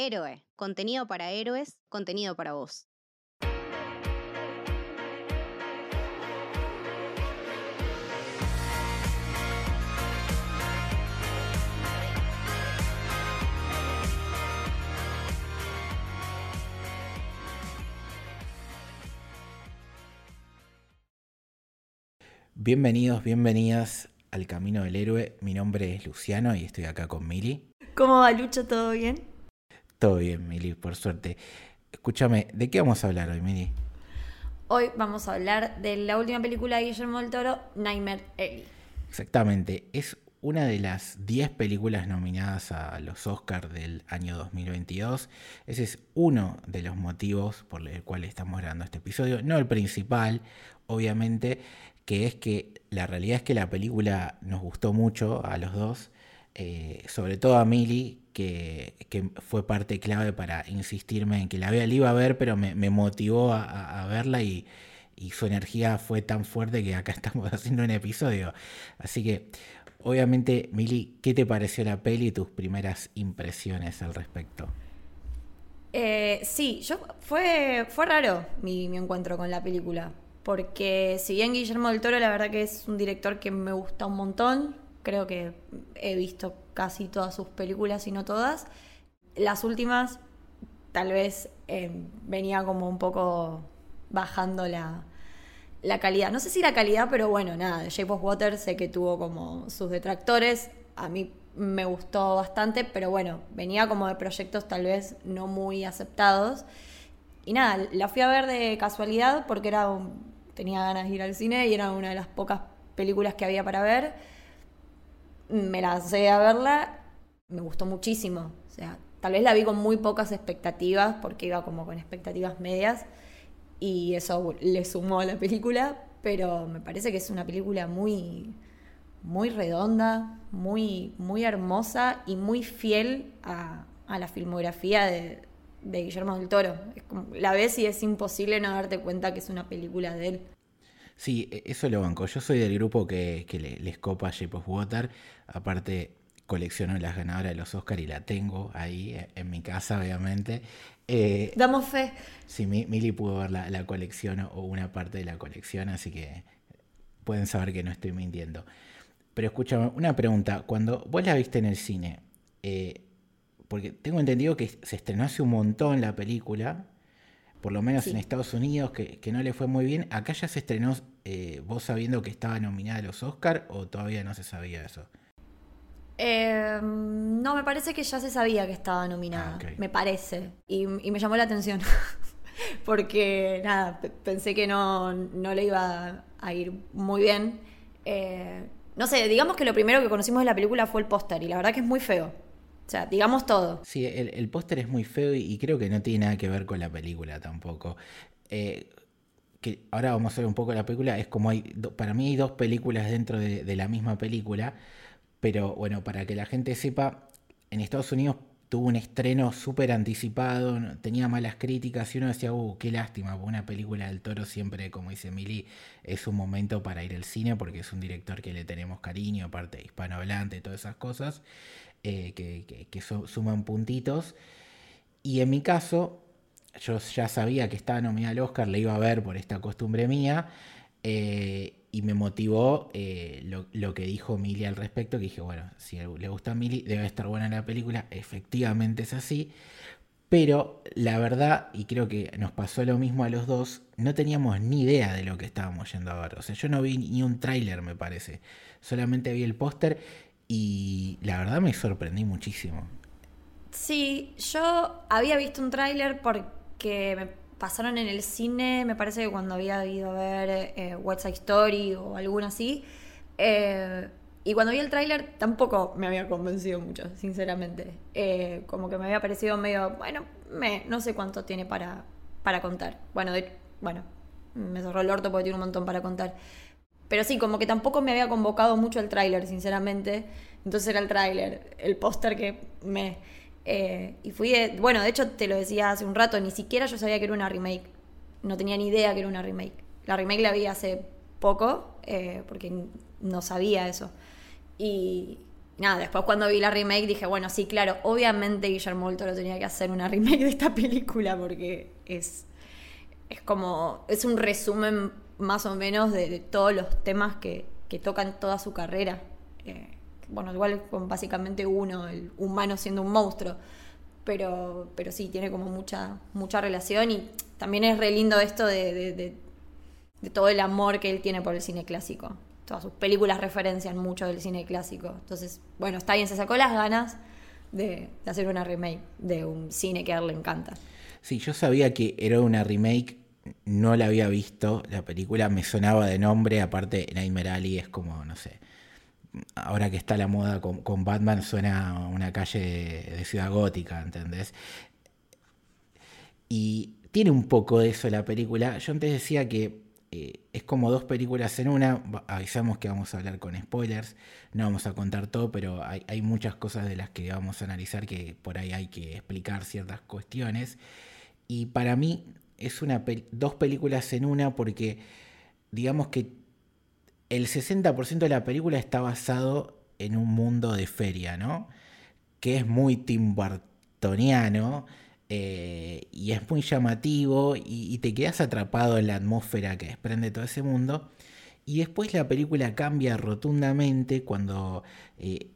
Héroe, contenido para héroes, contenido para vos. Bienvenidos, bienvenidas al Camino del Héroe. Mi nombre es Luciano y estoy acá con Mili. ¿Cómo va Lucho? ¿Todo bien? Todo bien, Mili, por suerte. Escúchame, ¿de qué vamos a hablar hoy, Mili? Hoy vamos a hablar de la última película de Guillermo del Toro, Nightmare Alley. Exactamente, es una de las 10 películas nominadas a los Oscars del año 2022. Ese es uno de los motivos por el cual estamos grabando este episodio, no el principal, obviamente, que es que la realidad es que la película nos gustó mucho a los dos, eh, sobre todo a Milly, que, fue parte clave para insistirme en que la, iba a ver, pero me, motivó a, verla y, su energía fue tan fuerte que acá estamos haciendo un episodio. Así que, obviamente, Milly, ¿qué te pareció la peli y tus primeras impresiones al respecto? Eh, sí, yo fue, fue raro mi encuentro con la película porque si bien Guillermo del Toro la verdad que es un director que me gusta un montón, creo que he visto casi todas sus películas y no todas, las últimas tal vez eh, venía como un poco bajando la, la calidad. No sé si la calidad, pero bueno, nada, Shape of Water sé que tuvo como sus detractores, a mí me gustó bastante, pero bueno, venía como de proyectos tal vez no muy aceptados. Y nada, la fui a ver de casualidad porque era un, tenía ganas de ir al cine y era una de las pocas películas que había para ver. Me lancé a verla, me gustó muchísimo. O sea, tal vez la vi con muy pocas expectativas porque iba como con expectativas medias y eso le sumó a la película, pero me parece que es una película muy muy redonda, muy, muy hermosa y muy fiel a, a la filmografía de, de Guillermo del Toro. La ves y es imposible no darte cuenta que es una película de él. Sí, e, eso lo banco. Yo soy del grupo que, que le, les copa Shape of Water. Aparte, colecciono las ganadoras de los Oscars y la tengo ahí e, en mi casa, obviamente. Eh, Damos fe. Sí, Mili pudo ver la, colección o una parte de la colección, así que pueden saber que no estoy mintiendo. Pero escúchame, una pregunta. Cuando vos la viste en el cine, eh, porque tengo entendido que se estrenó hace un montón la película, por lo menos en Estados Unidos, que, no le fue muy bien. ¿Acá ya se estrenó eh, vos sabiendo que estaba nominada a los Oscars o todavía no se sabía eso? Em, no, me parece que ya se sabía que estaba nominada. Ah, me parece. Y, me llamó la atención. Porque, nada, pensé que no, no, le iba a ir muy bien. Eh, no sé, digamos que lo primero que conocimos de la película fue el póster y la verdad que es muy feo. O sea, digamos todo. Sí, el, póster es muy feo y, creo que no tiene nada que ver con la película tampoco. Eh, que ahora vamos a ver un poco la película. Es como hay, para mí hay dos películas dentro de, la misma película. Pero bueno, para que la gente sepa, en Estados Unidos tuvo un estreno súper anticipado, tenía malas críticas y uno decía, uh, qué lástima, una película del toro siempre, como dice Mili, es un momento para ir al cine porque es un director que le tenemos cariño, aparte hispanohablante, todas esas cosas. Eh, que, suman puntitos. Y en mi caso, yo ya sabía que estaba nominada al Oscar, le iba a ver por esta costumbre mía, eh, y me motivó eh, lo, que dijo Mili al respecto, que dije, bueno, si le gusta a Mili, debe estar buena la película, efectivamente es así, pero la verdad, y creo que nos pasó lo mismo a los dos, no teníamos ni idea de lo que estábamos yendo a ver, o sea, yo no vi ni un tráiler, me parece, solamente vi el póster y la verdad me sorprendí muchísimo. Sí, yo había visto un tráiler porque me pasaron en el cine, me parece que cuando había ido a ver eh, West Side Story o alguna así. Eh, y cuando vi el tráiler tampoco me había convencido mucho, sinceramente. Eh, como que me había parecido medio, bueno, me, no sé cuánto tiene para, para contar. Bueno, bueno, me cerró el orto porque tiene un montón para contar. Pero sí, como que tampoco me había convocado mucho el tráiler, sinceramente. Entonces era el tráiler, el póster que me... Eh, y fui, bueno, de hecho te lo decía hace un rato, ni siquiera yo sabía que era una remake. No tenía ni idea que era una remake. La remake la vi hace poco, eh, porque no sabía eso. Y, nada, después cuando vi la remake dije, bueno, sí, claro, obviamente Guillermo del Toro tenía que hacer una remake de esta película porque es, es como, es un resumen más o menos de, todos los temas que, tocan toda su carrera. Eh, bueno, igual con básicamente uno, el humano siendo un monstruo, pero, pero sí, tiene como mucha, mucha relación y también es re lindo esto de, de todo el amor que él tiene por el cine clásico todas sus películas referencian mucho del cine clásico. Entonces, bueno, está bien, se sacó las ganas de, hacer una remake de un cine que a él le encanta. Sí, yo sabía que era una remake, no la había visto, la película me sonaba de nombre, aparte Nightmare Alley es como, no sé, ahora que está la moda con, Batman suena una calle de, ciudad gótica, ¿entendés? Y tiene un poco de eso la película. Yo antes decía que eh, es como dos películas en una. Avisamos que vamos a hablar con spoilers. No vamos a contar todo, pero hay, muchas cosas de las que vamos a analizar que por ahí hay que explicar ciertas cuestiones. Y para mí es una dos películas en una porque digamos que el 60% de la película está basado en un mundo de feria, ¿no? Que es muy Tim Burtoniano eh, y es muy llamativo y, te quedas atrapado en la atmósfera que desprende todo ese mundo. Y después la película cambia rotundamente cuando eh,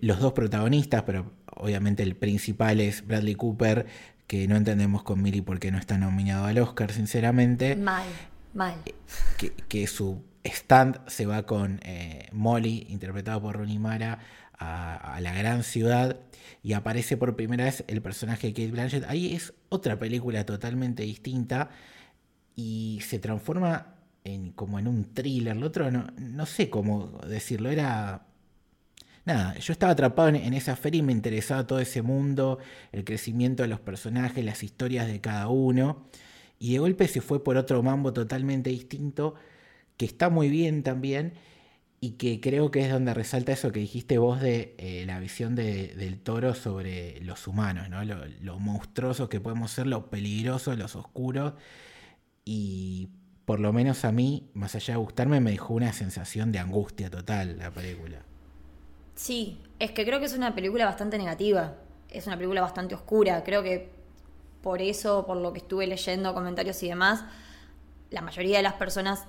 los dos protagonistas, pero obviamente el principal es Bradley Cooper, que no entendemos con Millie por qué no está nominado al Oscar, sinceramente. Mal, mal. Que, que su stand se va con eh, Molly, interpretado por Ronnie Mara, a, la gran ciudad y aparece por primera vez el personaje de Kate Blanchett. Ahí es otra película totalmente distinta y se transforma en, como en un thriller. Lo otro no, no sé cómo decirlo, era... Nada, yo estaba atrapado en, esa feria y me interesaba todo ese mundo, el crecimiento de los personajes, las historias de cada uno. Y de golpe se fue por otro mambo totalmente distinto, que está muy bien también y que creo que es donde resalta eso que dijiste vos de eh, la visión del toro sobre los humanos, ¿no? Lo, monstruosos que podemos ser, lo peligrosos, los oscuros. Y por lo menos a mí, más allá de gustarme, me dejó una sensación de angustia total la película. Sí, es que creo que es una película bastante negativa, es una película bastante oscura, creo que por eso, por lo que estuve leyendo comentarios y demás, la mayoría de las personas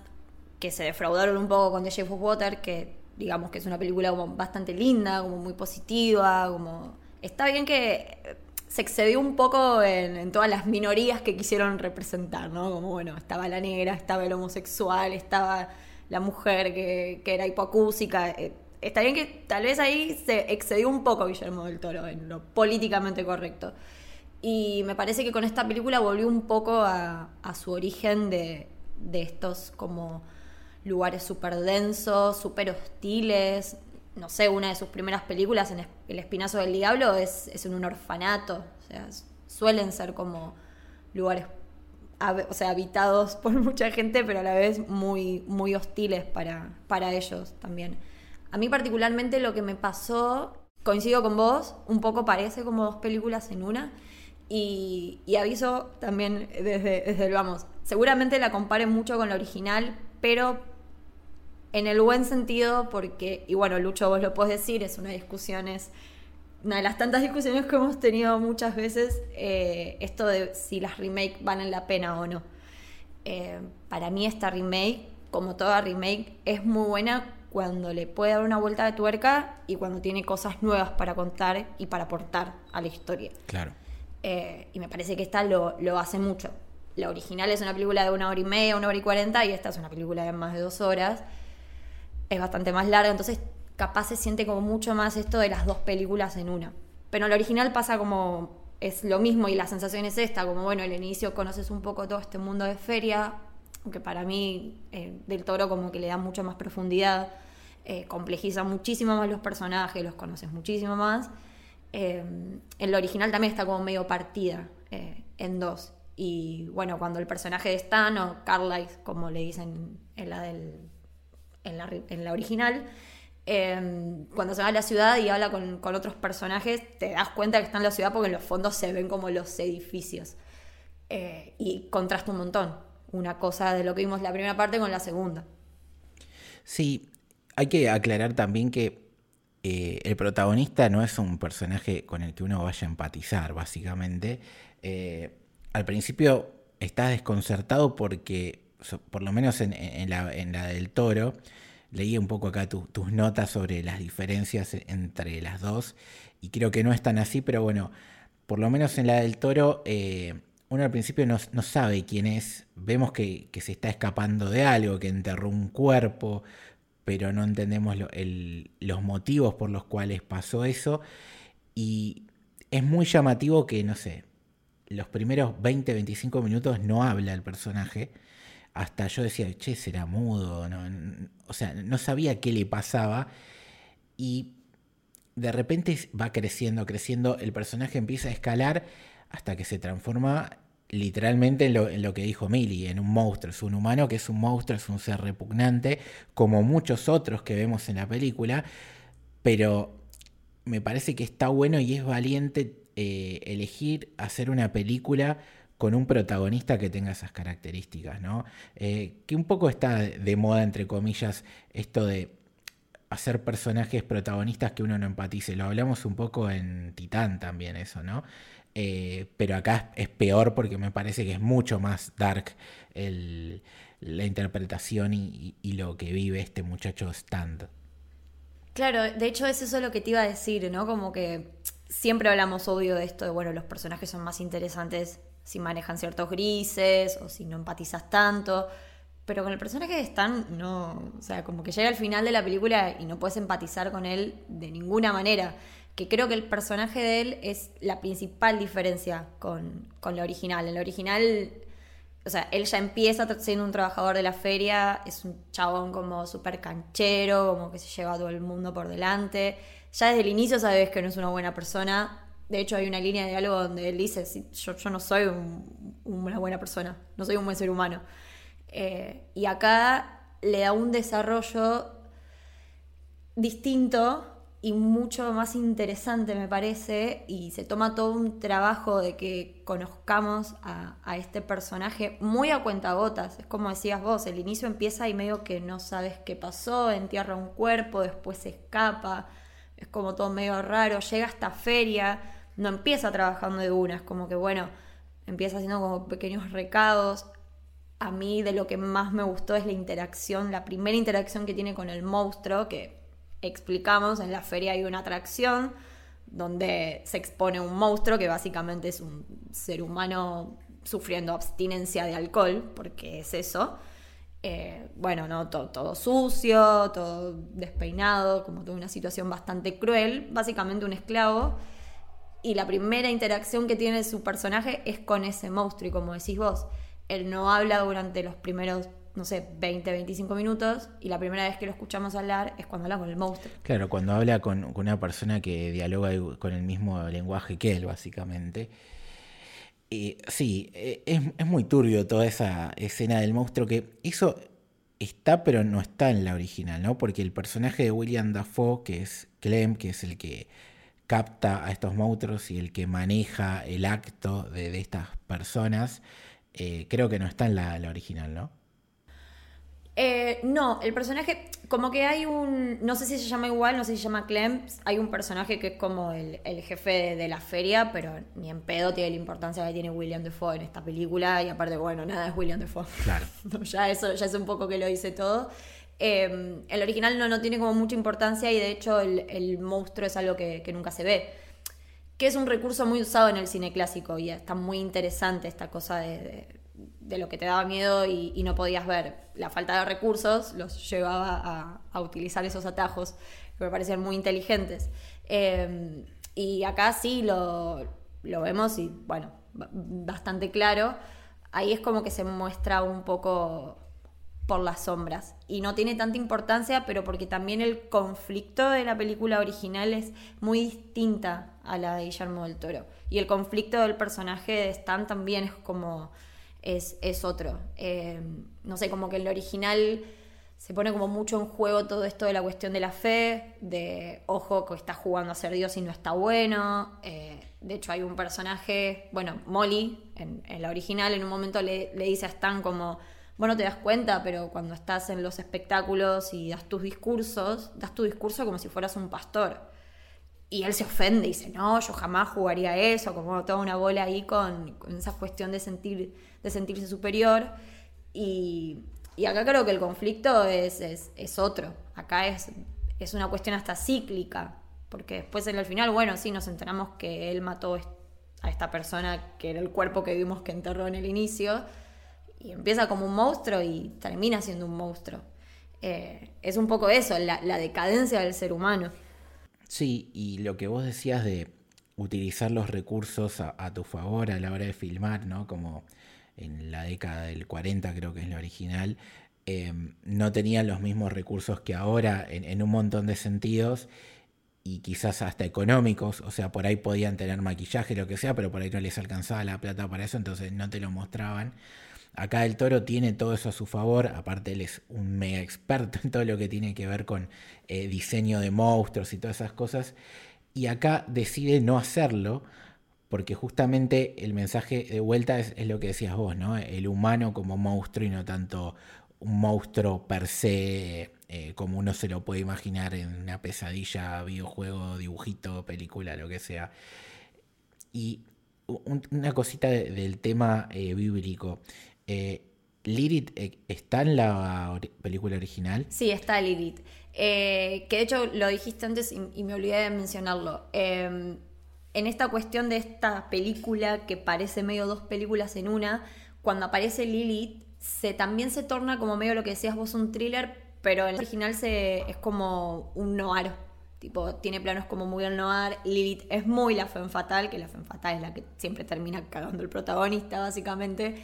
que se defraudaron un poco con The Shape of Water, que digamos que es una película como bastante linda, como muy positiva, como... Está bien que se excedió un poco en, todas las minorías que quisieron representar, ¿no? Como, bueno, estaba la negra, estaba el homosexual, estaba la mujer que, era hipoacúsica. Eh, está bien que tal vez ahí se excedió un poco Guillermo del Toro en lo políticamente correcto. Y me parece que con esta película volvió un poco a, su origen de, de estos como lugares súper densos, súper hostiles. No sé, una de sus primeras películas, en El Espinazo del Diablo, es, en un orfanato. O sea, suelen ser como lugares o sea, habitados por mucha gente, pero a la vez muy, muy hostiles para, para ellos también. A mí particularmente lo que me pasó, coincido con vos, un poco parece como dos películas en una. Y, aviso también desde, desde el vamos. Seguramente la comparen mucho con la original, pero en el buen sentido, porque, y bueno, Lucho, vos lo podés decir, es una discusión, es una de las tantas discusiones que hemos tenido muchas veces, eh, esto de si las remakes valen la pena o no. Eh, para mí esta remake, como toda remake, es muy buena cuando le puede dar una vuelta de tuerca y cuando tiene cosas nuevas para contar y para aportar a la historia. Claro. Eh, y me parece que esta lo, lo hace mucho. La original es una película de una hora y media, una hora y cuarenta, y esta es una película de más de dos horas es bastante más larga, entonces capaz se siente como mucho más esto de las dos películas en una. Pero en la original pasa como es lo mismo y la sensación es esta, como bueno, al inicio conoces un poco todo este mundo de feria, aunque para mí eh, del toro como que le da mucha más profundidad, eh, complejiza muchísimo más los personajes, los conoces muchísimo más. Eh, en la original también está como medio partida en dos. Y bueno, cuando el personaje de Stan o Carlisle, como le dicen en la del en la, original, cuando se va a la ciudad y habla con, otros personajes, te das cuenta que está en la ciudad porque en los fondos se ven como los edificios. Eh, y contrasta un montón una cosa de lo que vimos la primera parte con la segunda. Sí, hay que aclarar también que eh, el protagonista no es un personaje con el que uno vaya a empatizar, básicamente. Eh, al principio estás desconcertado porque, por lo menos en, la, del toro, leí un poco acá tus notas sobre las diferencias entre las dos y creo que no es tan así, pero bueno, por lo menos en la del toro, eh, uno al principio no, sabe quién es, vemos que, se está escapando de algo, que enterró un cuerpo, pero no entendemos los motivos por los cuales pasó eso. Y es muy llamativo que, no sé, los primeros 20, 25 minutos no habla el personaje. Hasta yo decía, che, será mudo. o sea, no sabía qué le pasaba. Y de repente va creciendo, creciendo. El personaje empieza a escalar hasta que se transforma literalmente en lo, que dijo Millie, en un monstruo. Es un humano que es un monstruo, es un ser repugnante, como muchos otros que vemos en la película. Pero me parece que está bueno y es valiente eh, elegir hacer una película con un protagonista que tenga esas características, ¿no? Eh, que un poco está de moda, entre comillas, esto de hacer personajes protagonistas que uno no empatice. Lo hablamos un poco en Titán también, eso, ¿no? Eh, pero acá es peor porque me parece que es mucho más dark la interpretación y, lo que vive este muchacho Stand. Claro, de hecho es eso lo que te iba a decir, ¿no? Como que siempre hablamos obvio de esto de, bueno, los personajes son más interesantes si manejan ciertos grises o si no empatizas tanto. Pero con el personaje de Stan, no. O sea, como que llega al final de la película y no puedes empatizar con él de ninguna manera. Que creo que el personaje de él es la principal diferencia con, con la original. En la original, o sea, él ya empieza siendo un trabajador de la feria, es un chabón como súper canchero, como que se lleva a todo el mundo por delante ya desde el inicio sabes que no es una buena persona. De hecho, hay una línea de algo donde él dice, yo, yo no soy una buena persona, no soy un buen ser humano. Eh, y acá le da un desarrollo distinto y mucho más interesante, me parece, y se toma todo un trabajo de que conozcamos a, este personaje muy a cuentagotas. Es como decías vos, el inicio empieza y medio que no sabes qué pasó, entierra un cuerpo, después se escapa es como todo medio raro, llega a esta feria, no empieza trabajando de una, es como que bueno, empieza haciendo como pequeños recados. A mí de lo que más me gustó es la interacción, la primera interacción que tiene con el monstruo, que explicamos, en la feria hay una atracción donde se expone un monstruo que básicamente es un ser humano sufriendo abstinencia de alcohol, porque es eso. Eh, bueno, ¿no? Todo, sucio, todo despeinado, como toda una situación bastante cruel, básicamente un esclavo. Y la primera interacción que tiene su personaje es con ese monstruo, y como decís vos, él no habla durante los primeros, no sé, 20, 25 minutos, y la primera vez que lo escuchamos hablar es cuando habla con el monstruo. Claro, cuando habla con, una persona que dialoga con el mismo lenguaje que él, básicamente sí, e, es, muy turbio toda esa escena del monstruo que eso está pero no está en la original, ¿no? Porque el personaje de William Dafoe, que es Clem, que es el que capta a estos monstruos y el que maneja el acto de, estas personas, eh, creo que no está en la original, ¿no? Eh, no, el personaje, como que hay un, no sé si se llama igual, no sé si se llama Clem, hay un personaje que es como el, jefe de, la feria, pero ni en pedo tiene la importancia que tiene William Defoe en esta película, y aparte, bueno, nada es William Defoe. Claro. ya eso ya es un poco que lo dice todo. Eh, el original no, no tiene como mucha importancia y de hecho el, monstruo es algo que, nunca se ve que es un recurso muy usado en el cine clásico y está muy interesante esta cosa de de lo que te daba miedo y, no podías ver. La falta de recursos los llevaba a, utilizar esos atajos que me parecían muy inteligentes. Em, y acá sí lo, lo, vemos y bueno, bastante claro. Ahí es como que se muestra un poco por las sombras. Y no tiene tanta importancia, pero porque también el conflicto de la película original es muy distinta a la de Guillermo del Toro. Y el conflicto del personaje de Stan también es como es, otro. Eh, no sé, como que en lo original se pone como mucho en juego todo esto de la cuestión de la fe, de ojo que está jugando a ser Dios y no está bueno. Eh, de hecho hay un personaje, bueno, Molly, en, la original, en un momento le, dice a Stan como, vos no te das cuenta, pero cuando estás en los espectáculos y das tus discursos, das tu discurso como si fueras un pastor. Y él se ofende y dice, no, yo jamás jugaría eso, como toda una bola ahí con, esa cuestión de, sentir, de sentirse superior. Y, acá creo que el conflicto es, es, otro. Acá es, es una cuestión hasta cíclica, porque después en el final, bueno, sí, nos enteramos que él mató a esta persona que era el cuerpo que vimos que enterró en el inicio, y empieza como un monstruo y termina siendo un monstruo. Eh, es un poco eso, la, decadencia del ser humano. Sí, y lo que vos decías de utilizar los recursos a, tu favor a la hora de filmar, ¿no? Como en la década del 40 creo que es la original, eh, no tenían los mismos recursos que ahora en, un montón de sentidos y quizás hasta económicos, o sea, por ahí podían tener maquillaje, lo que sea, pero por ahí no les alcanzaba la plata para eso, entonces no te lo mostraban. Acá el toro tiene todo eso a su favor, aparte él es un mega experto en todo lo que tiene que ver con eh, diseño de monstruos y todas esas cosas, y acá decide no hacerlo, porque justamente el mensaje de vuelta es, lo que decías vos, ¿no? El humano como monstruo y no tanto un monstruo per se eh, como uno se lo puede imaginar en una pesadilla, videojuego, dibujito, película, lo que sea. Y una cosita del tema eh, bíblico. Eh, Lilith eh, está en la película original. Sí, está Lilith. Eh, que de hecho lo dijiste antes y, me olvidé de mencionarlo. Em, en esta cuestión de esta película que parece medio dos películas en una, cuando aparece Lilith, se, también se torna como medio lo que decías vos, un thriller, pero en el original se, es como un noir. Tipo, tiene planos como muy al noir. Lilith es muy la femme fatal, que la femme fatal es la que siempre termina cagando el protagonista, básicamente.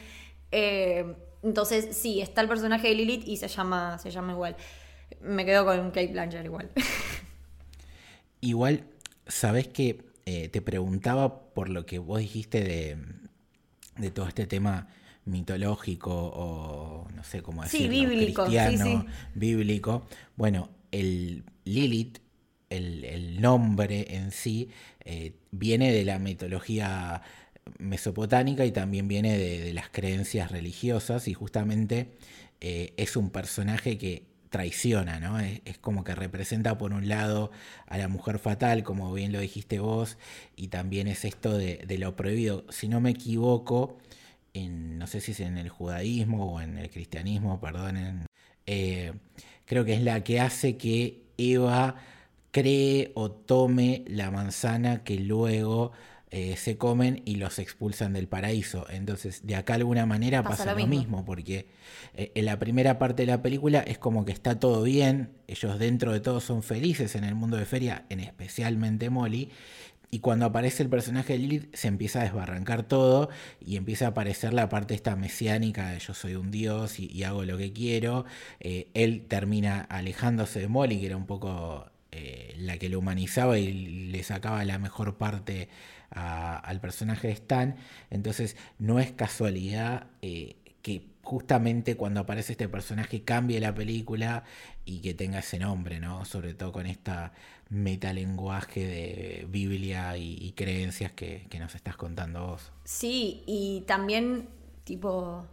Eh, entonces, sí, está el personaje de Lilith y se llama, se llama igual. Me quedo con Kate Blanchett igual. Igual, sabes que eh, te preguntaba por lo que vos dijiste de, de todo este tema mitológico o no sé cómo decirlo, bíblico, cristiano, bíblico. Bueno, el Lilith, el, nombre en sí, eh, viene de la mitología mesopotámica y también viene de, las creencias religiosas y justamente eh, es un personaje que traiciona, ¿no? Es, como que representa por un lado a la mujer fatal, como bien lo dijiste vos, y también es esto de, lo prohibido. Si no me equivoco, en, no sé si es en el judaísmo o en el cristianismo, perdonen, eh, creo que es la que hace que Eva cree o tome la manzana que luego eh, se comen y los expulsan del paraíso. Entonces, de acá de alguna manera pasa, lo, mismo. porque eh, en la primera parte de la película es como que está todo bien, ellos dentro de todo son felices en el mundo de feria, en especialmente Molly. Y cuando aparece el personaje de Lilith se empieza a desbarrancar todo y empieza a aparecer la parte esta mesiánica de yo soy un dios y, hago lo que quiero. Eh, él termina alejándose de Molly, que era un poco la que lo humanizaba y le sacaba la mejor parte al personaje de Stan. Entonces no es casualidad eh, que justamente cuando aparece este personaje cambie la película y que tenga ese nombre, ¿no? Sobre todo con esta metalenguaje de Biblia y, creencias que, que, nos estás contando vos. Sí, y también tipo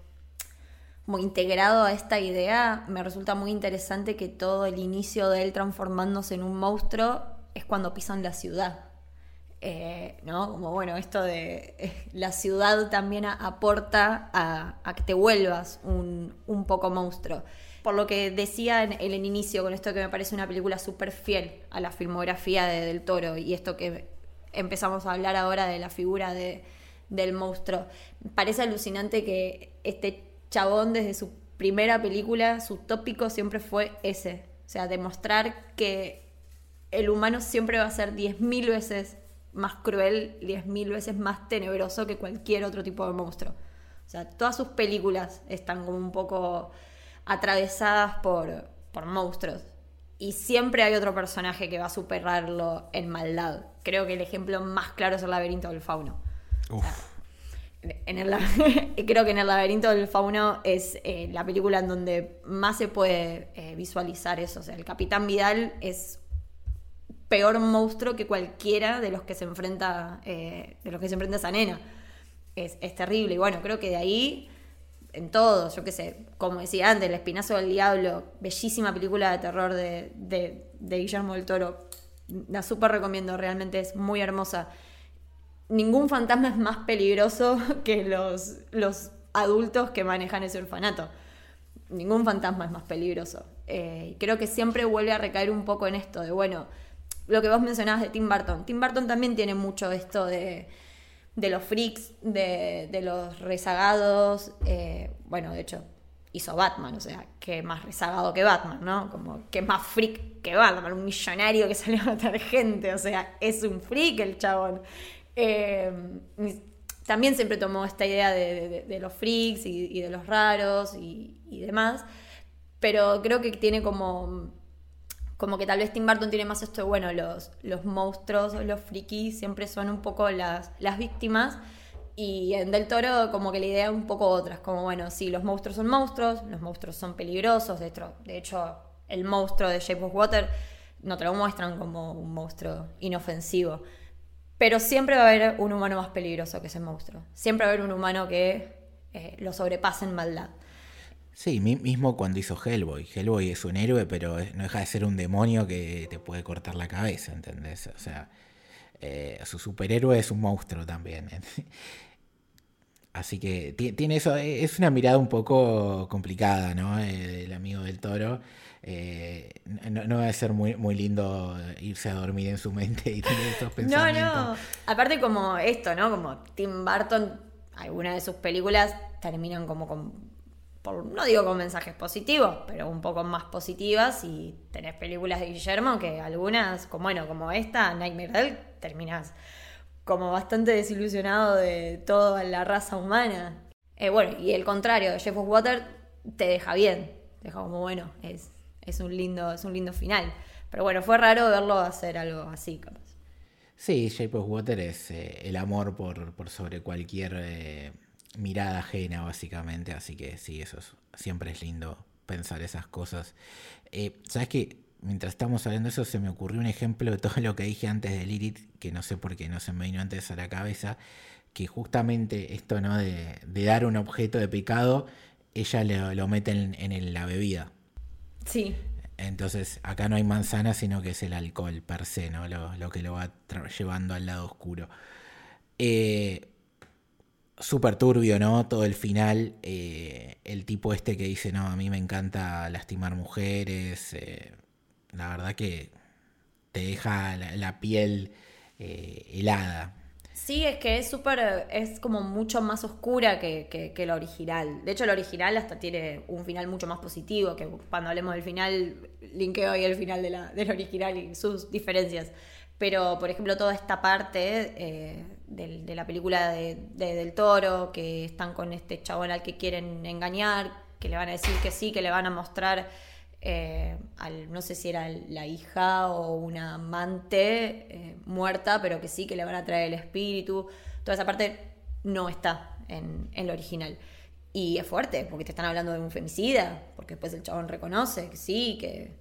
como integrado a esta idea, me resulta muy interesante que todo el inicio de él transformándose en un monstruo es cuando pisan la ciudad. Eh, ¿no? Como bueno, esto de eh, la ciudad también aporta a, que te vuelvas un, poco monstruo. Por lo que decía en, el inicio, con esto que me parece una película súper fiel a la filmografía de Del Toro y esto que empezamos a hablar ahora de la figura de, del monstruo. Parece alucinante que este chabón desde su primera película, su tópico siempre fue ese. O sea, demostrar que el humano siempre va a ser 10.000 veces más cruel, diez mil veces más tenebroso que cualquier otro tipo de monstruo. O sea, todas sus películas están como un poco atravesadas por, por monstruos. Y siempre hay otro personaje que va a superarlo en maldad. Creo que el ejemplo más claro es el laberinto del fauno. en el, creo que en el laberinto del fauno es eh, la película en donde más se puede eh, visualizar eso. O sea, el capitán Vidal es peor monstruo que cualquiera de los que se enfrenta, eh, de los que se enfrenta esa nena. Es, terrible. Y bueno, creo que de ahí en todo, yo qué sé, como decía antes, El Espinazo del Diablo, bellísima película de terror de, de, de Guillermo del Toro. La súper recomiendo, realmente es muy hermosa. Ningún fantasma es más peligroso que los, los adultos que manejan ese orfanato. Ningún fantasma es más peligroso. Eh, creo que siempre vuelve a recaer un poco en esto de, bueno, lo que vos mencionabas de Tim Burton. Tim Burton también tiene mucho esto de de los freaks, de, de los rezagados. Eh, bueno, de hecho, hizo Batman, o sea, que más rezagado que Batman, ¿no? Como que más freak que Batman, un millonario que salió a matar gente, o sea, es un freak el chabón. Eh, también siempre tomó esta idea de, de, los freaks y, de los raros y demás, pero creo que tiene como como que tal vez Tim Burton tiene más esto de, bueno, los, los monstruos, los frikis siempre son un poco las, las víctimas. Y en Del Toro como que la idea es un poco otra, como bueno, sí, los monstruos son monstruos, los monstruos son peligrosos, de hecho, de hecho el monstruo de Shape of Water no te lo muestran como un monstruo inofensivo, pero siempre va a haber un humano más peligroso que ese monstruo, siempre va a haber un humano que eh, lo sobrepasa en maldad. Sí, mismo cuando hizo Hellboy. Hellboy es un héroe, pero no deja de ser un demonio que te puede cortar la cabeza, ¿entendés? O sea, eh, su superhéroe es un monstruo también. Así que tiene eso, es una mirada un poco complicada, ¿no? Eh, el amigo del toro. Eh, no, no, va a ser muy, muy lindo irse a dormir en su mente y tener esos pensamientos. No, no. Aparte como esto, ¿no? Como Tim Burton, algunas de sus películas terminan como con no digo con mensajes positivos, pero un poco más positivas. Y tenés películas de Guillermo que algunas, como bueno, como esta, Nightmare Dell, terminás como bastante desilusionado de toda la raza humana. Eh, bueno, y el contrario de Jeff Water te deja bien, te deja como bueno, es, es, un lindo, es un lindo final. Pero bueno, fue raro verlo hacer algo así, Sí, Shape Water es eh, el amor por, por sobre cualquier eh, mirada ajena, básicamente. Así que sí, eso siempre es lindo pensar esas cosas. Eh, ¿Sabes qué? Mientras estamos hablando de eso, se me ocurrió un ejemplo de todo lo que dije antes de Lilith, que no sé por qué no se me vino antes a la cabeza, que justamente esto, ¿no? De, dar un objeto de pecado, ella lo, mete en, la bebida. Sí. Entonces, acá no hay manzana, sino que es el alcohol per se, ¿no? Lo, lo que lo va llevando al lado oscuro. Eh, súper turbio, ¿no? Todo el final. Eh, el tipo este que dice, no, a mí me encanta lastimar mujeres. Eh, la verdad que te deja la, piel eh, helada. Sí, es que es súper, es como mucho más oscura que, que, original. De hecho, la original hasta tiene un final mucho más positivo, que cuando hablemos del final, linkeo ahí el final de la, del original y sus diferencias. Pero, por ejemplo, toda esta parte de, la película de, Del Toro, que están con este chabón al que quieren engañar, que le van a decir que sí, que le van a mostrar, eh, al, no sé si era la hija o una amante eh, muerta, pero que sí, que le van a traer el espíritu. Toda esa parte no está en, en lo original. Y es fuerte, porque te están hablando de un femicida, porque después el chabón reconoce que sí, que,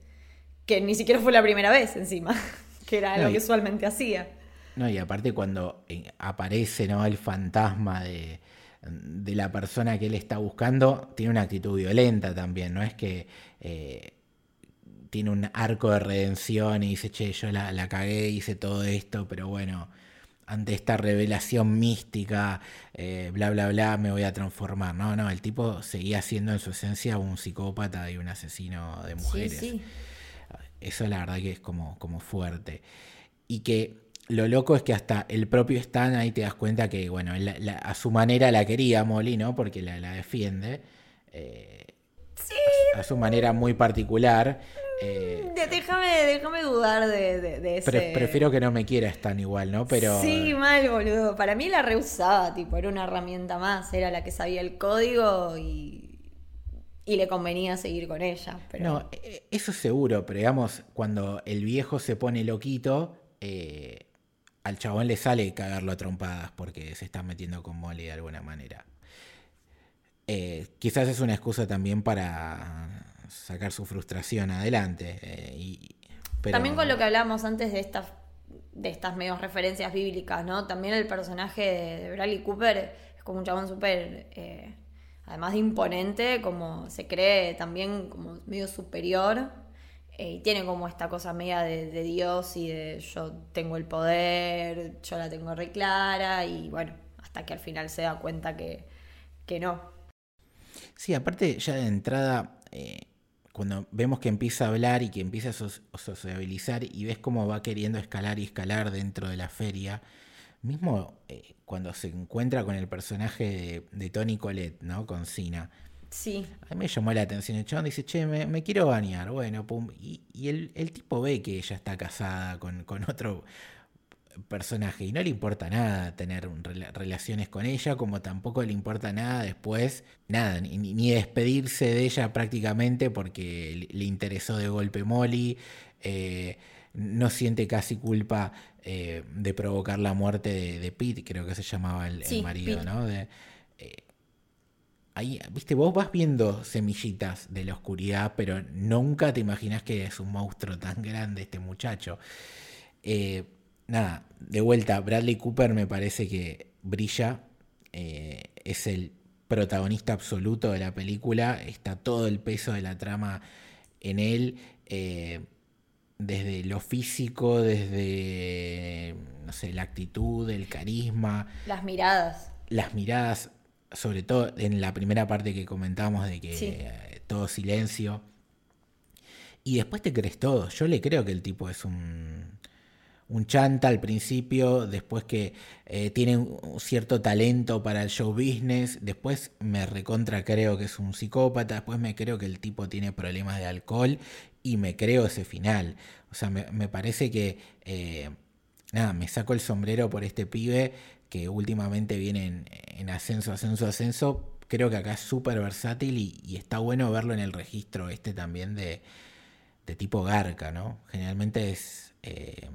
que ni siquiera fue la primera vez encima que era lo que usualmente hacía. No, y aparte cuando eh, aparece ¿no? el fantasma de, la persona que él está buscando, tiene una actitud violenta también, no es que eh, tiene un arco de redención y dice, che, yo la, la cagué, hice todo esto, pero bueno, ante esta revelación mística, eh, bla, bla, bla, me voy a transformar. No, no, el tipo seguía siendo en su esencia un psicópata y un asesino de mujeres. Sí, sí. Eso la verdad que es como, como fuerte. Y que lo loco es que hasta el propio Stan ahí te das cuenta que, bueno, a su manera la quería Molly, ¿no? Porque la, defiende. Eh, sí. A, su manera muy particular. Eh, déjame, déjame dudar de, de, ese... prefiero que no me quiera Stan igual, ¿no? Pero... Sí, mal, boludo. Para mí la reusaba, tipo, era una herramienta más. Era la que sabía el código y y le convenía seguir con ella. Pero... No, e, eso seguro, pero digamos, cuando el viejo se pone loquito, eh, al chabón le sale cagarlo a trompadas porque se está metiendo con Molly de alguna manera. Eh, quizás es una excusa también para sacar su frustración adelante. Eh, y, También con lo que hablábamos antes de estas de estas medios referencias bíblicas, ¿no? También el personaje de Bradley Cooper es como un chabón súper además de imponente, como se cree también como medio superior. Eh, tiene como esta cosa media de, Dios y de yo tengo el poder, yo la tengo re clara y bueno, hasta que al final se da cuenta que, que no. Sí, aparte ya de entrada, eh, cuando vemos que empieza a hablar y que empieza a so- sociabilizar y ves cómo va queriendo escalar y escalar dentro de la feria, mismo eh, cuando se encuentra con el personaje de, de Tony Colette, ¿no? Con Sina. Sí, A mí me llamó la atención el chabón, dice, che, me, me quiero bañar, bueno, pum. Y, y el, el tipo ve que ella está casada con, con otro personaje y no le importa nada tener un relaciones con ella, como tampoco le importa nada después, nada, ni, despedirse de ella prácticamente porque le, interesó de golpe Molly, eh, no siente casi culpa eh, de provocar la muerte de, de Pete, creo que se llamaba el, marido, Pete. ¿no? De, ahí, viste, vos vas viendo semillitas de la oscuridad, pero nunca te imaginas que es un monstruo tan grande este muchacho. Eh, nada, de vuelta, Bradley Cooper me parece que brilla, eh, es el protagonista absoluto de la película, está todo el peso de la trama en él, eh, desde lo físico, desde, no sé, la actitud, el carisma, las miradas. las miradas, sobre todo en la primera parte que comentamos de que Sí. todo silencio. Y después te crees todo. Yo le creo que el tipo es un, un chanta al principio, después que eh, tiene un un cierto talento para el show business, después me recontra creo que es un psicópata, después me creo que el tipo tiene problemas de alcohol y me creo ese final. O sea, me, me parece que... eh, nada, me saco el sombrero por este pibe que últimamente viene en, en ascenso, ascenso, ascenso. Creo que acá es súper versátil y, y está bueno verlo en el registro este también de, de tipo garca, ¿no? Generalmente es... eh,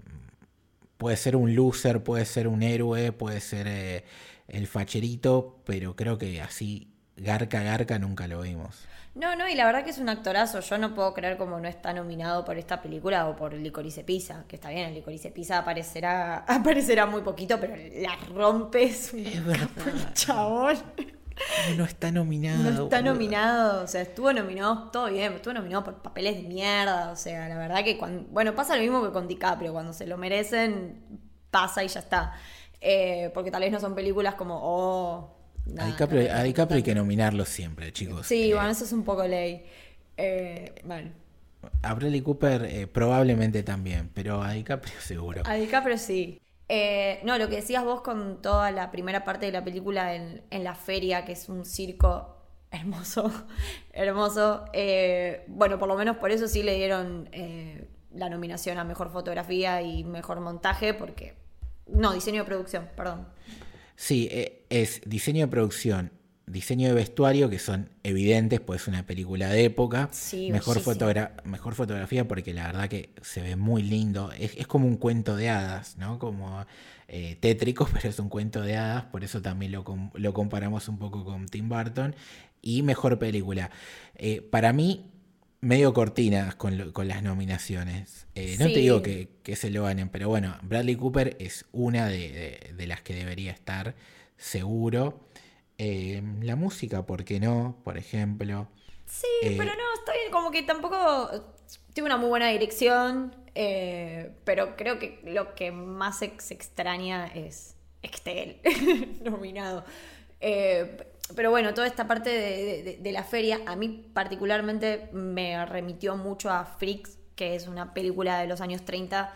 puede ser un loser, puede ser un héroe, puede ser eh, el facherito, pero creo que así garca, garca nunca lo vimos. No, no, y la verdad que es un actorazo. Yo no puedo creer como no está nominado por esta película o por Licorice Pizza, que está bien, el Licorice Pizza aparecerá, aparecerá muy poquito, pero la rompe, es un Es verdad. chabón. No está nominado. No está boludo. nominado, o sea, estuvo nominado, todo bien, estuvo nominado por papeles de mierda, o sea, la verdad que cuando, bueno, pasa lo mismo que con DiCaprio, cuando se lo merecen, pasa y ya está. Eh, porque tal vez no son películas como, oh... A DiCaprio, no, a DiCaprio hay que nominarlo siempre, chicos. Sí, Eh, bueno, eso es un poco ley. Eh, bueno, A Bradley Cooper eh, probablemente también, pero a DiCaprio seguro. a DiCaprio sí. Eh, no, lo que decías vos con toda la primera parte de la película en, en la feria, que es un circo hermoso, hermoso. bueno, por lo menos por eso sí le dieron la nominación a Mejor Fotografía y Mejor Montaje, porque... No, diseño de producción, perdón. Sí, eh, es diseño de producción, diseño de vestuario, que son evidentes, pues es una película de época. Sí, mejor, fotogra- mejor fotografía, porque la verdad que se ve muy lindo. Es, es como un cuento de hadas, ¿no? Como eh, tétrico, pero es un cuento de hadas, por eso también lo, com- lo comparamos un poco con Tim Burton. Y mejor película. Eh, para mí, medio cortinas con, lo- con las nominaciones. Eh, no Sí. te digo que, que se lo ganen, pero bueno, Bradley Cooper es una de, de- de las que debería estar, seguro. Eh, la música, ¿por qué no? Por ejemplo. Sí, Eh, pero no, bien, como que tampoco tiene una muy buena dirección, eh, pero creo que lo que más se, se extraña es Excel nominado. Eh, pero bueno, toda esta parte de, de- de la feria, a mí particularmente me remitió mucho a Freaks, que es una película de los años 30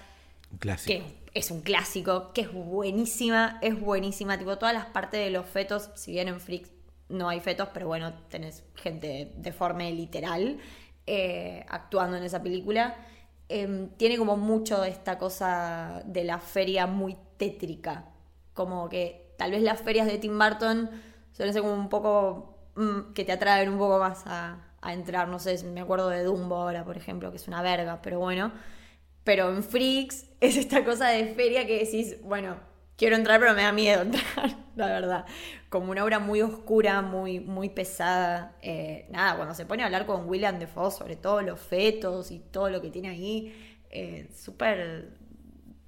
Un clásico. que es un clásico, que es buenísima, es buenísima. Tipo, todas las partes de los fetos, si bien en Freaks no hay fetos, pero bueno, tenés gente deforme literal eh, actuando en esa película. Em, tiene como mucho esta cosa de la feria muy tétrica. Como que tal vez las ferias de Tim Burton suelen ser como un poco. mm, que te atraen un poco más a, entrar. No sé, me acuerdo de Dumbo ahora, por ejemplo, que es una verga, pero bueno. Pero en Freaks es esta cosa de feria que decís, bueno, quiero entrar, pero me da miedo entrar, la verdad. Como una obra muy oscura, muy, muy pesada. Eh, nada, cuando se pone a hablar con William Defoe sobre todo los fetos y todo lo que tiene ahí, eh, súper,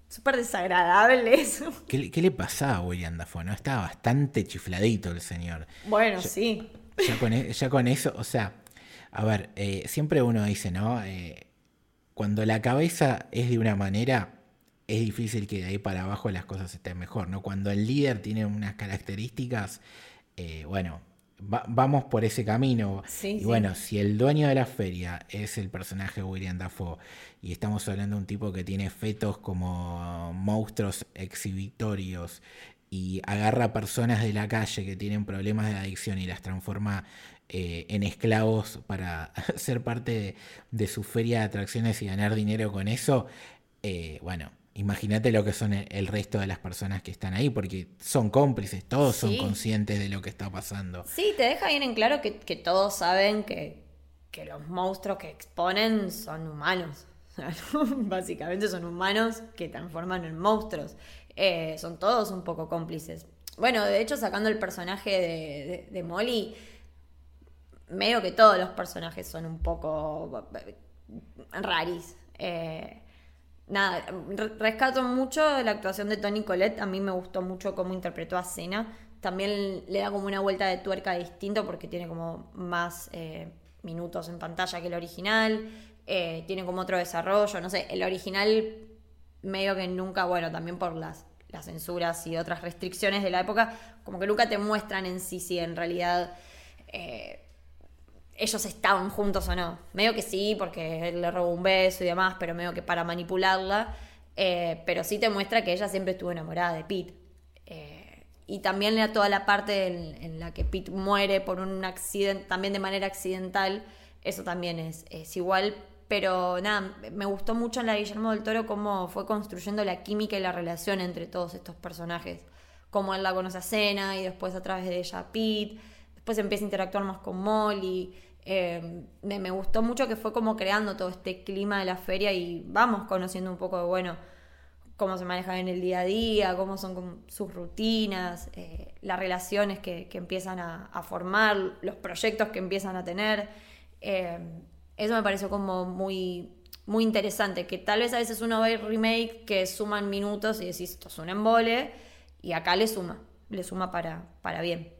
súper desagradable eso. ¿Qué, le- qué le pasaba a William Dafoe? ¿no? Estaba bastante chifladito el señor. Bueno, sí. Ya con, e, ya con eso, o sea, a ver, eh, siempre uno dice, ¿no? Eh, cuando la cabeza es de una manera, es difícil que de ahí para abajo las cosas estén mejor, ¿no? Cuando el líder tiene unas características, eh, bueno, vamos por ese camino. y bueno, si el dueño de la feria es el personaje William Dafoe y estamos hablando de un tipo que tiene fetos como monstruos exhibitorios y agarra personas de la calle que tienen problemas de adicción y las transforma eh, en esclavos para ser parte de, su feria de atracciones y ganar dinero con eso, eh, bueno, imagínate lo que son el, resto de las personas que están ahí, porque son cómplices, todos son conscientes de lo que está pasando. Sí, te deja bien en claro que, todos saben que, los monstruos que exponen son humanos. Básicamente son humanos que transforman en monstruos. Eh, son todos un poco cómplices. Bueno, de hecho, sacando el personaje de, Molly, medio que todos los personajes son un poco raris. Eh, nada, rescato mucho la actuación de Tony Colette. A mí me gustó mucho cómo interpretó a Cena. También le da como una vuelta de tuerca distinto porque tiene como más eh, minutos en pantalla que el original. Eh, tiene como otro desarrollo. No sé, el original medio que nunca, bueno, también por las, las censuras y otras restricciones de la época, como que nunca te muestran en sí si en realidad. Eh, ellos estaban juntos o no. Medio que sí, porque él le robó un beso y demás, pero medio que para manipularla. Eh, pero sí te muestra que ella siempre estuvo enamorada de Pete. Eh, y también le da toda la parte en, la que Pete muere por un accidente, también de manera accidental. Eso también es, es igual. Pero nada, me gustó mucho en la Guillermo del Toro cómo fue construyendo la química y la relación entre todos estos personajes. Cómo él la conoce a Cena y después a través de ella a Pete. Después empieza a interactuar más con Molly. Eh, me, gustó mucho que fue como creando todo este clima de la feria y vamos conociendo un poco de, bueno, cómo se manejan en el día a día, cómo son sus rutinas, eh, las relaciones que, empiezan a, formar, los proyectos que empiezan a tener. Eh, eso me pareció como muy, muy interesante, que tal vez a veces uno ve remake que suman minutos y decís, esto es un embole, y acá le suma, le suma para, para bien.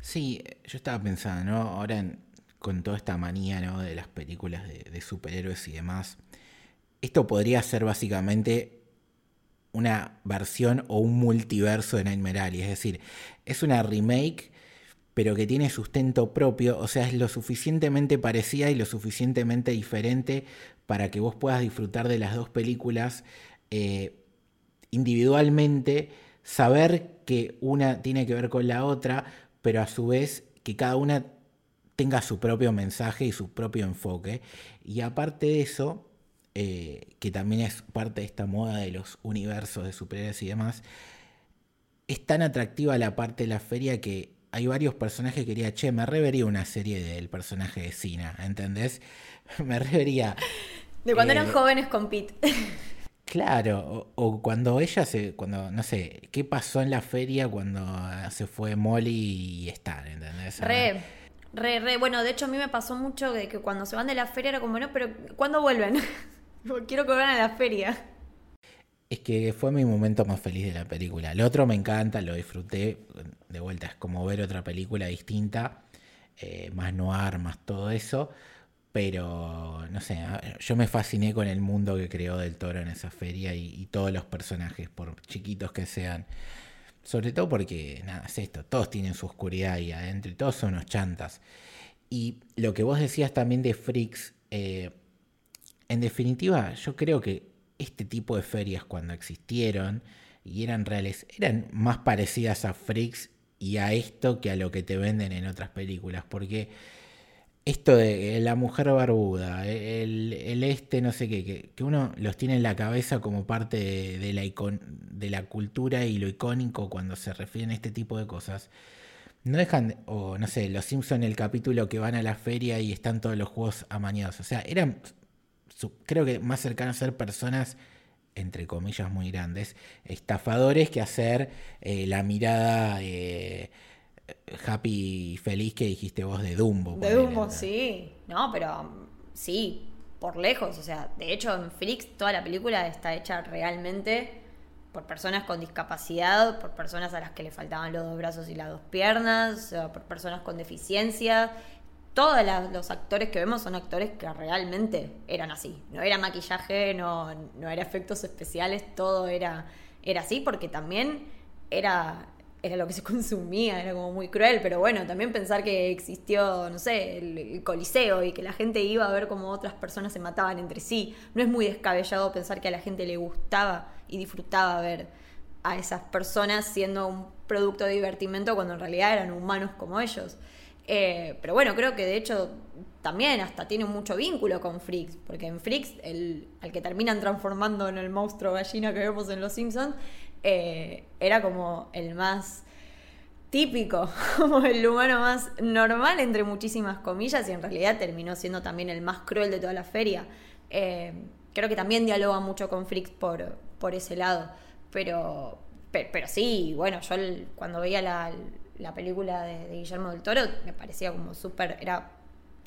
Sí, yo estaba pensando, ¿no? Ahora en, con toda esta manía ¿no? de las películas de, superhéroes y demás. Esto podría ser básicamente una versión o un multiverso de Nightmare Alley. Es decir, es una remake, pero que tiene sustento propio. O sea, es lo suficientemente parecida y lo suficientemente diferente para que vos puedas disfrutar de las dos películas eh, individualmente, saber que una tiene que ver con la otra, pero a su vez que cada una tenga su propio mensaje y su propio enfoque. Y aparte de eso, eh, que también es parte de esta moda de los universos de superhéroes y demás, es tan atractiva la parte de la feria que hay varios personajes que quería, che, me revería una serie del personaje de Sina, ¿entendés? me revería... De cuando eran eh, jóvenes con Pete. Claro, o, cuando ella se, cuando, no sé, ¿qué pasó en la feria cuando se fue Molly y Stan, ¿entendés? Re. Re, re, bueno, de hecho a mí me pasó mucho de que cuando se van de la feria era como, no, pero ¿cuándo vuelven? Quiero que vuelvan a la feria. Es que fue mi momento más feliz de la película. El otro me encanta, lo disfruté. De vuelta, es como ver otra película distinta, eh, más noir, más todo eso. Pero, no sé, yo me fasciné con el mundo que creó Del Toro en esa feria y todos los personajes, por chiquitos que sean. Sobre todo porque, nada, es esto, todos tienen su oscuridad ahí adentro y todos son unos chantas. Y lo que vos decías también de Freaks, eh, en definitiva, yo creo que este tipo de ferias cuando existieron y eran reales, eran más parecidas a Freaks y a esto que a lo que te venden en otras películas, porque esto de la mujer barbuda, el, este, no sé qué, que, uno los tiene en la cabeza como parte de, la, de la cultura y lo icónico cuando se refieren a este tipo de cosas, no dejan, o no sé, los Simpson el capítulo que van a la feria y están todos los juegos amañados, o sea, eran, creo que más cercanos a ser personas entre comillas muy grandes, estafadores que hacer eh, la mirada... Eh, happy y feliz que dijiste vos de Dumbo. De Dumbo, sí. No, pero sí, por lejos. O sea, de hecho en Flix toda la película está hecha realmente por personas con discapacidad, por personas a las que le faltaban los dos brazos y las dos piernas, por personas con deficiencia. Todos los actores que vemos son actores que realmente eran así. No era maquillaje, no, no era efectos especiales, todo era, era así porque también era, era lo que se consumía, era como muy cruel, pero bueno, también pensar que existió, no sé, el, coliseo y que la gente iba a ver cómo otras personas se mataban entre sí. No es muy descabellado pensar que a la gente le gustaba y disfrutaba ver a esas personas siendo un producto de divertimento cuando en realidad eran humanos como ellos. Eh, pero bueno, creo que de hecho también hasta tiene mucho vínculo con Freaks, porque en Freaks, el, al que terminan transformando en el monstruo gallina que vemos en Los Simpsons, eh, era como el más típico, como el humano más normal, entre muchísimas comillas, y en realidad terminó siendo también el más cruel de toda la feria. Eh, creo que también dialoga mucho con Freaks por, por ese lado. Pero, pero, sí, bueno, yo cuando veía la, película de, Guillermo del Toro me parecía como súper, era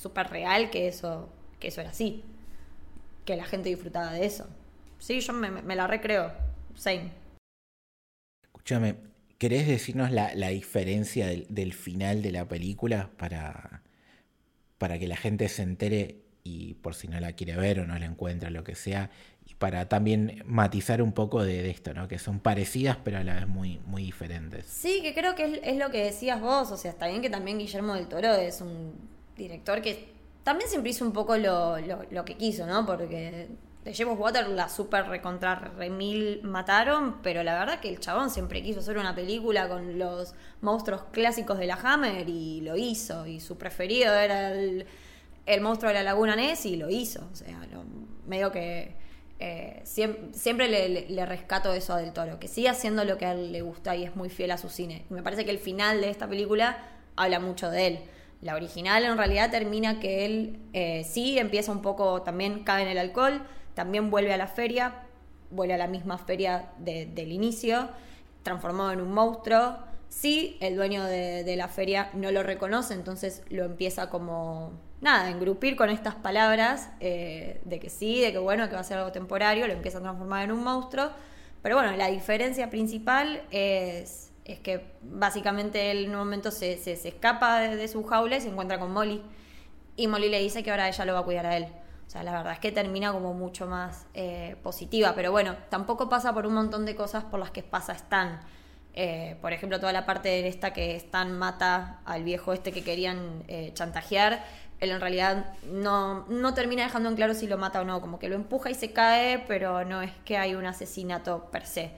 súper real que eso, que eso era así. Que la gente disfrutaba de eso. Sí, yo me, la recreo. Same. Escúchame, ¿querés decirnos la, diferencia del, final de la película para, para que la gente se entere y por si no la quiere ver o no la encuentra, lo que sea, y para también matizar un poco de, esto, ¿no? Que son parecidas pero a la vez muy, muy diferentes. Sí, que creo que es, lo que decías vos, o sea, está bien que también Guillermo del Toro es un director que también siempre hizo un poco lo, lo que quiso, ¿no? Porque de James Water la super recontra remil mataron, pero la verdad que el chabón siempre quiso hacer una película con los monstruos clásicos de la Hammer y lo hizo. Y su preferido era el, monstruo de la Laguna Ness y lo hizo. O sea, medio que eh, siempre, le, rescato eso a Del Toro, que sigue haciendo lo que a él le gusta y es muy fiel a su cine. Y me parece que el final de esta película habla mucho de él. La original en realidad termina que él eh, sí empieza un poco, también cae en el alcohol también vuelve a la feria, vuelve a la misma feria del inicio, transformado en un monstruo. Sí, el dueño de, la feria no lo reconoce, entonces lo empieza como, nada, engrupir con estas palabras eh, de que sí, de que bueno, que va a ser algo temporario, lo empieza a transformar en un monstruo. Pero bueno, la diferencia principal es, es que básicamente él en un momento se, escapa de, de, su jaula y se encuentra con Molly. Y Molly le dice que ahora ella lo va a cuidar a él. O sea, la verdad es que termina como mucho más eh, positiva, pero bueno, tampoco pasa por un montón de cosas por las que pasa Stan. Eh, por ejemplo, toda la parte de esta que Stan mata al viejo este que querían eh, chantajear, él en realidad no, no termina dejando en claro si lo mata o no, como que lo empuja y se cae, pero no es que hay un asesinato per se.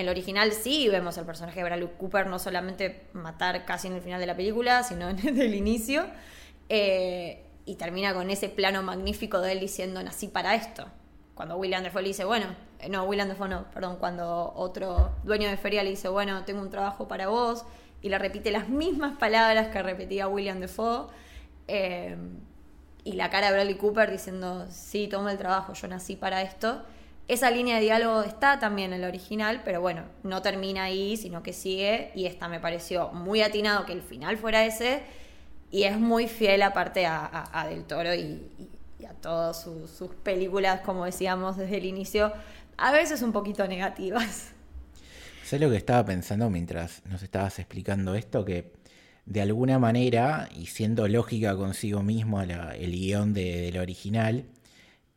En el original sí vemos al personaje de Bradley Cooper no solamente matar casi en el final de la película, sino desde el inicio y termina con ese plano magnífico de él diciendo nací para esto. Cuando William Defoe dice, bueno, eh, no, William Defoe no, perdón, cuando otro dueño de feria le dice, bueno, tengo un trabajo para vos, y le repite las mismas palabras que repetía William Defoe, eh, y la cara de Bradley Cooper diciendo, sí, toma el trabajo, yo nací para esto. Esa línea de diálogo está también en el original, pero bueno, no termina ahí, sino que sigue, y esta me pareció muy atinado que el final fuera ese, y es muy fiel aparte a, Del Toro y, a todas sus, películas, como decíamos desde el inicio, a veces un poquito negativas. Sé lo que estaba pensando mientras nos estabas explicando esto, que de alguna manera, y siendo lógica consigo mismo el guion del original,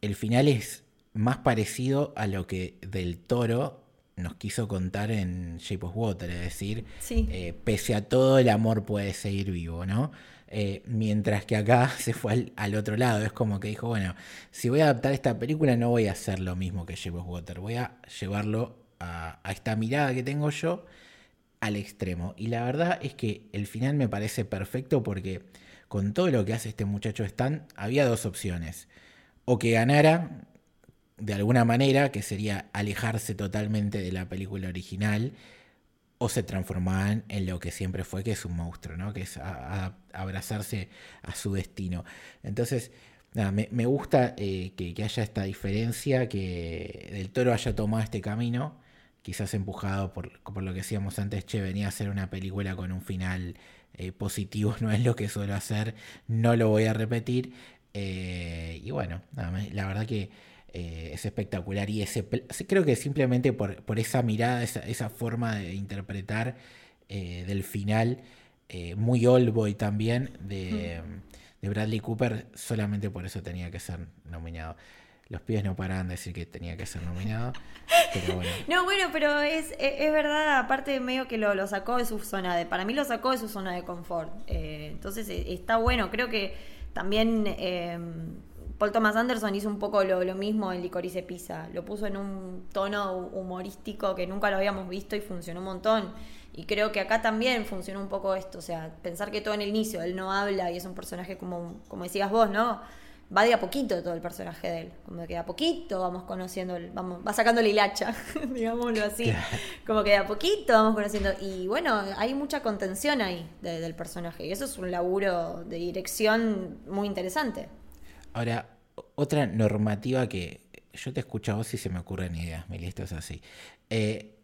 el final es más parecido a lo que Del Toro nos quiso contar en Shape of Water, es decir, eh, pese a todo el amor puede seguir vivo, ¿no? Eh, mientras que acá se fue al, otro lado. Es como que dijo, bueno, si voy a adaptar esta película no voy a hacer lo mismo que Shape Water, voy a llevarlo a, esta mirada que tengo yo al extremo. Y la verdad es que el final me parece perfecto porque con todo lo que hace este muchacho Stan, había dos opciones. O que ganara de alguna manera, que sería alejarse totalmente de la película original o se transformaban en lo que siempre fue, que es un monstruo, ¿no? que es abrazarse a su destino. Entonces, me, gusta eh, que, haya esta diferencia, que Del Toro haya tomado este camino, quizás empujado por, lo que decíamos antes, che, venía a hacer una película con un final eh, positivo, no es lo que suelo hacer, no lo voy a repetir. Eh, y bueno, la verdad que eh, es espectacular y ese creo que simplemente por, por esa mirada, esa, esa, forma de interpretar eh, del final, eh, muy old boy también, de, de, Bradley Cooper, solamente por eso tenía que ser nominado. Los pies no paran de decir que tenía que ser nominado. Pero bueno. No, bueno, pero es, es, verdad, aparte medio que lo, lo, sacó de su zona de. Para mí lo sacó de su zona de confort. entonces está bueno. Creo que también Paul Thomas Anderson hizo un poco lo, mismo en Licorice Pizza. Lo puso en un tono humorístico que nunca lo habíamos visto y funcionó un montón. Y creo que acá también funcionó un poco esto. O sea, pensar que todo en el inicio él no habla y es un personaje como, como decías vos, ¿no? Va de a poquito todo el personaje de él. Como que de a poquito vamos conociendo, vamos, va sacando la hilacha, digámoslo así. Como que de a poquito vamos conociendo. Y bueno, hay mucha contención ahí del personaje. Y eso es un laburo de dirección muy interesante. Ahora, otra normativa que yo te escucho a vos y se me ocurren ideas, Mili, esto es así. Eh,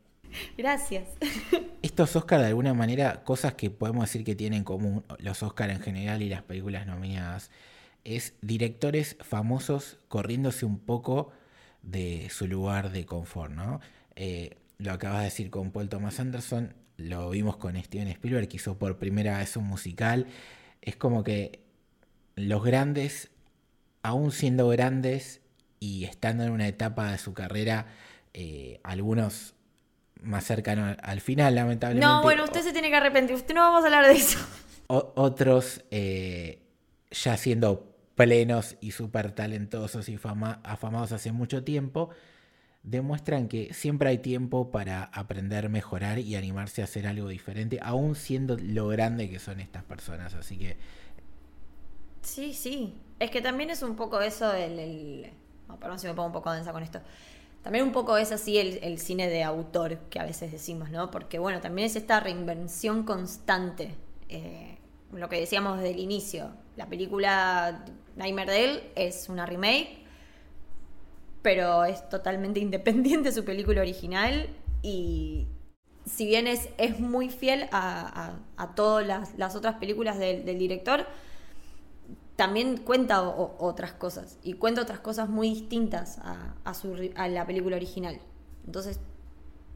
Gracias. Estos Oscars, de alguna manera, cosas que podemos decir que tienen en común los Oscars en general y las películas nominadas, es directores famosos corriéndose un poco de su lugar de confort, ¿no? Eh, lo acabas de decir con Paul Thomas Anderson, lo vimos con Steven Spielberg, que hizo por primera vez un musical. Es como que los grandes aún siendo grandes y estando en una etapa de su carrera, eh, algunos más cercanos al final, lamentablemente. No, bueno, usted se tiene que arrepentir, usted no vamos a hablar de eso. otros eh, ya siendo plenos y súper talentosos y afamados hace mucho tiempo, demuestran que siempre hay tiempo para aprender, mejorar y animarse a hacer algo diferente, aún siendo lo grande que son estas personas. Así que... Sí, sí, es que también es un poco eso el... el... perdón si me pongo un poco densa con esto. También un poco es así el, cine de autor que a veces decimos, ¿no? Porque bueno, también es esta reinvención constante. Eh, lo que decíamos desde el inicio. La película Nightmare Dale es una remake, pero es totalmente independiente de su película original y si bien es, es muy fiel a, todas las, otras películas del director, también cuenta otras cosas y cuenta otras cosas muy distintas a, a la película original. Entonces,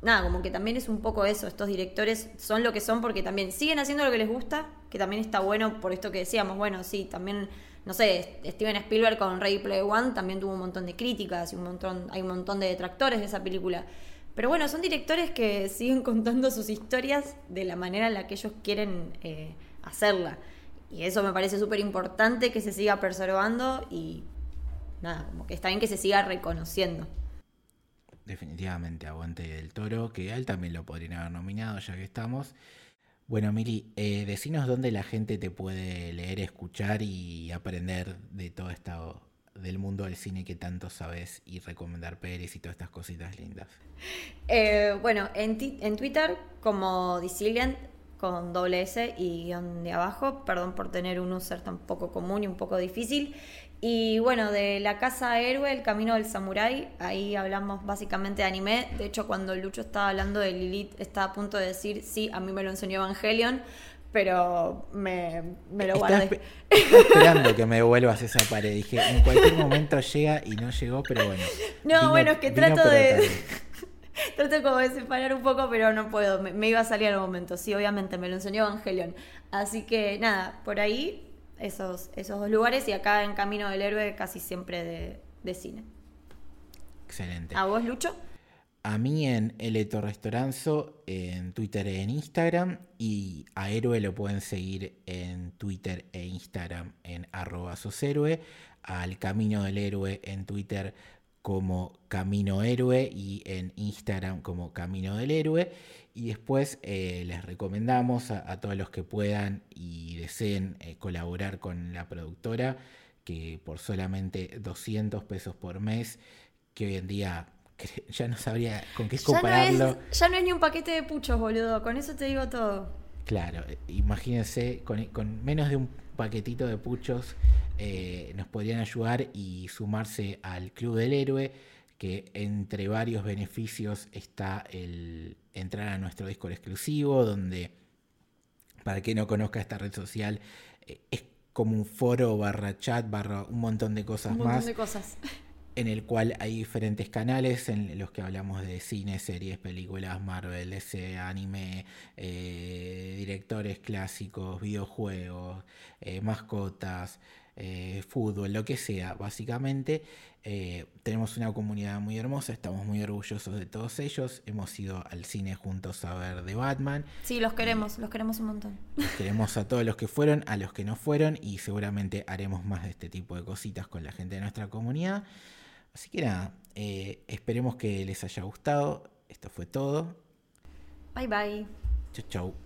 nada, como que también es un poco eso, estos directores son lo que son porque también siguen haciendo lo que les gusta, que también está bueno por esto que decíamos, bueno, sí, también, no sé, Steven Spielberg con Ready Play One también tuvo un montón de críticas y un montón, hay un montón de detractores de esa película. Pero bueno, son directores que siguen contando sus historias de la manera en la que ellos quieren eh, hacerla. Y eso me parece súper importante que se siga preservando y nada, como que está bien que se siga reconociendo. Definitivamente, aguante el toro, que a él también lo podrían haber nominado ya que estamos. Bueno, Mili, eh, decinos dónde la gente te puede leer, escuchar y aprender de todo esto del mundo del cine que tanto sabes y recomendar Pérez y todas estas cositas lindas. Eh, bueno, en, en Twitter como Disilient con doble S y guion de abajo. Perdón por tener un user tan poco común y un poco difícil. Y bueno, de la casa héroe, el camino del samurái, ahí hablamos básicamente de anime. De hecho, cuando Lucho estaba hablando de Lilith, estaba a punto de decir, sí, a mí me lo enseñó Evangelion, pero me, me lo guardé. Estaba esperando que me devuelvas esa pared. Dije, en cualquier momento llega y no llegó, pero bueno. No, bueno, es que trato de... Trato como de separar un poco, pero no puedo. Me, iba a salir al momento. Sí, obviamente, me lo enseñó Evangelion. Así que nada, por ahí esos, esos dos lugares y acá en Camino del Héroe casi siempre de, de cine. Excelente. ¿A vos, Lucho? A mí en Eleto Restauranzo, en Twitter e en Instagram. Y a Héroe lo pueden seguir en Twitter e Instagram en arroba soshéroe. Al Camino del Héroe en Twitter como Camino Héroe y en Instagram como Camino del Héroe. Y después eh, les recomendamos a, todos los que puedan y deseen eh, colaborar con la productora, que por solamente 200 pesos por mes, que hoy en día ya no sabría con qué compararlo. Ya no es, ni un paquete de puchos, boludo, con eso te digo todo. Claro, eh, imagínense, con, con menos de un paquetito de puchos eh, nos podrían ayudar y sumarse al Club del Héroe, que entre varios beneficios está el entrar a nuestro Discord exclusivo, donde, para quien no conozca esta red social, eh, es como un foro barra chat, barra un montón de cosas un montón De cosas. En el cual hay diferentes canales en los que hablamos de cine, series, películas, Marvel, ese anime, eh, directores clásicos, videojuegos, eh, mascotas, eh, fútbol, lo que sea, básicamente. tenemos una comunidad muy hermosa, estamos muy orgullosos de todos ellos. Hemos ido al cine juntos a ver The Batman. Sí, los queremos, los queremos un montón. Queremos a todos los que fueron, a los que no fueron y seguramente haremos más de este tipo de cositas con la gente de nuestra comunidad. Así que nada, eh, esperemos que les haya gustado. Esto fue todo. Bye bye. Chau, chau.